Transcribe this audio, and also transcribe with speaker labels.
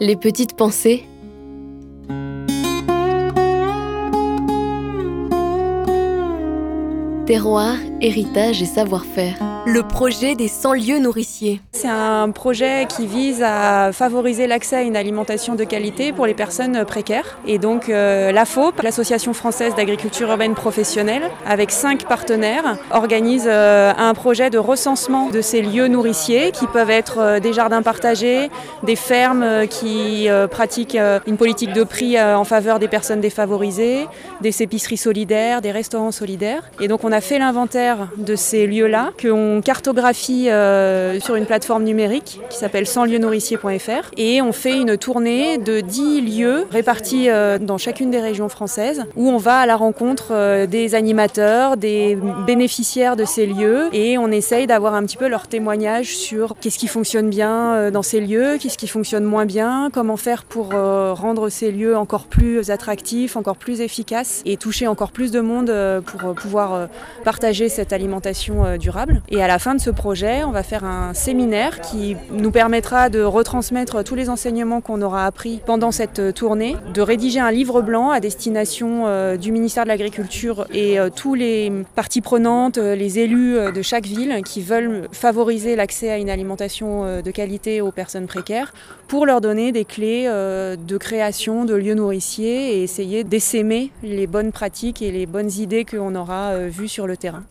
Speaker 1: Les petites pensées. Terroir, héritage et savoir-faire. Le projet des 100 lieux nourriciers.
Speaker 2: C'est un projet qui vise à favoriser l'accès à une alimentation de qualité pour les personnes précaires. Et donc euh, l'AFOP, l'Association française d'agriculture urbaine professionnelle, avec cinq partenaires, organise euh, un projet de recensement de ces lieux nourriciers qui peuvent être euh, des jardins partagés, des fermes qui pratiquent une politique de prix en faveur des personnes défavorisées, des épiceries solidaires, des restaurants solidaires. Et donc on a fait l'inventaire de ces lieux-là, qu'on cartographie euh, sur une plateforme numérique qui s'appelle 100lieuxnourriciers.fr et on fait une tournée de 10 lieux répartis euh, dans chacune des régions françaises où on va à la rencontre euh, des animateurs, des bénéficiaires de ces lieux et on essaye d'avoir un petit peu leur témoignage sur qu'est-ce qui fonctionne bien dans ces lieux, qu'est-ce qui fonctionne moins bien, comment faire pour rendre ces lieux encore plus attractifs, encore plus efficaces et toucher encore plus de monde pour pouvoir partager cette alimentation euh, durable. Et à la fin de ce projet, on va faire un séminaire qui nous permettra de retransmettre tous les enseignements qu'on aura appris pendant cette euh, tournée, de rédiger un livre blanc à destination euh, du ministère de l'Agriculture et tous les parties prenantes, les élus de chaque ville qui veulent favoriser l'accès à une alimentation de qualité aux personnes précaires pour leur donner des clés de création de lieux nourriciers et essayer d'essaimer les bonnes pratiques et les bonnes idées qu'on aura vues sur le terrain.